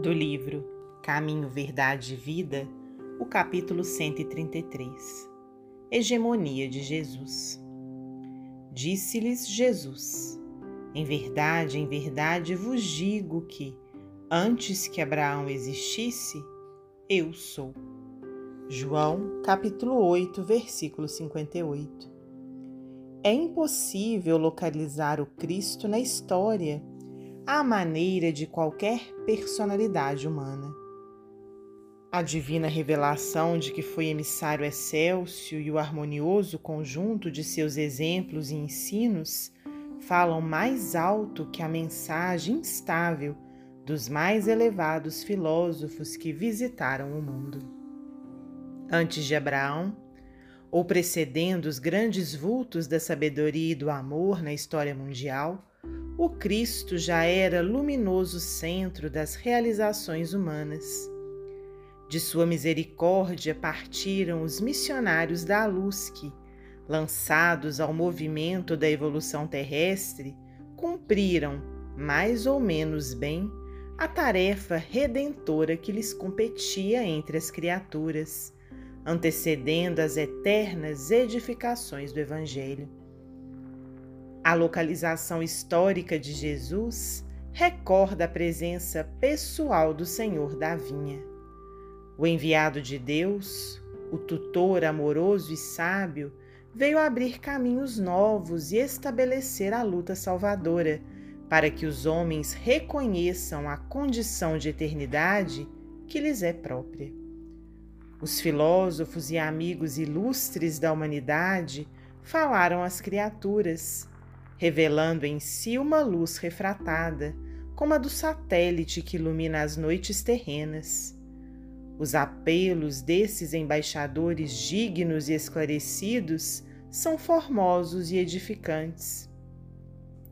do livro Caminho, Verdade e Vida, o capítulo 133 Hegemonia de Jesus. Disse-lhes Jesus: Em verdade, em verdade vos digo que, antes que Abraão existisse, eu sou. João, capítulo 8, versículo 58. É impossível localizar o Cristo na história à maneira de qualquer personalidade humana. A divina revelação de que foi emissário excelso e o harmonioso conjunto de seus exemplos e ensinos falam mais alto que a mensagem instável dos mais elevados filósofos que visitaram o mundo. Antes de Abraão, ou precedendo os grandes vultos da sabedoria e do amor na história mundial, o Cristo já era luminoso centro das realizações humanas. De sua misericórdia partiram os missionários da luz que, lançados ao movimento da evolução terrestre, cumpriram, mais ou menos bem, a tarefa redentora que lhes competia entre as criaturas, antecedendo as eternas edificações do Evangelho. A localização histórica de Jesus recorda a presença pessoal do Senhor da vinha. O enviado de Deus, o tutor amoroso e sábio, veio abrir caminhos novos e estabelecer a luta salvadora para que os homens reconheçam a condição de eternidade que lhes é própria. Os filósofos e amigos ilustres da humanidade falaram às criaturas, revelando em si uma luz refratada, como a do satélite que ilumina as noites terrenas. Os apelos desses embaixadores dignos e esclarecidos são formosos e edificantes.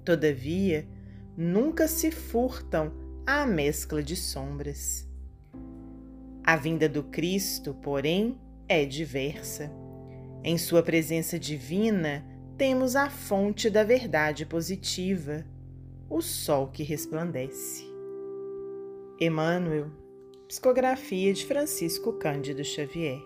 Todavia, nunca se furtam à mescla de sombras. A vinda do Cristo, porém, é diversa. Em sua presença divina, temos a fonte da verdade positiva, o sol que resplandece. Emmanuel, psicografia de Francisco Cândido Xavier.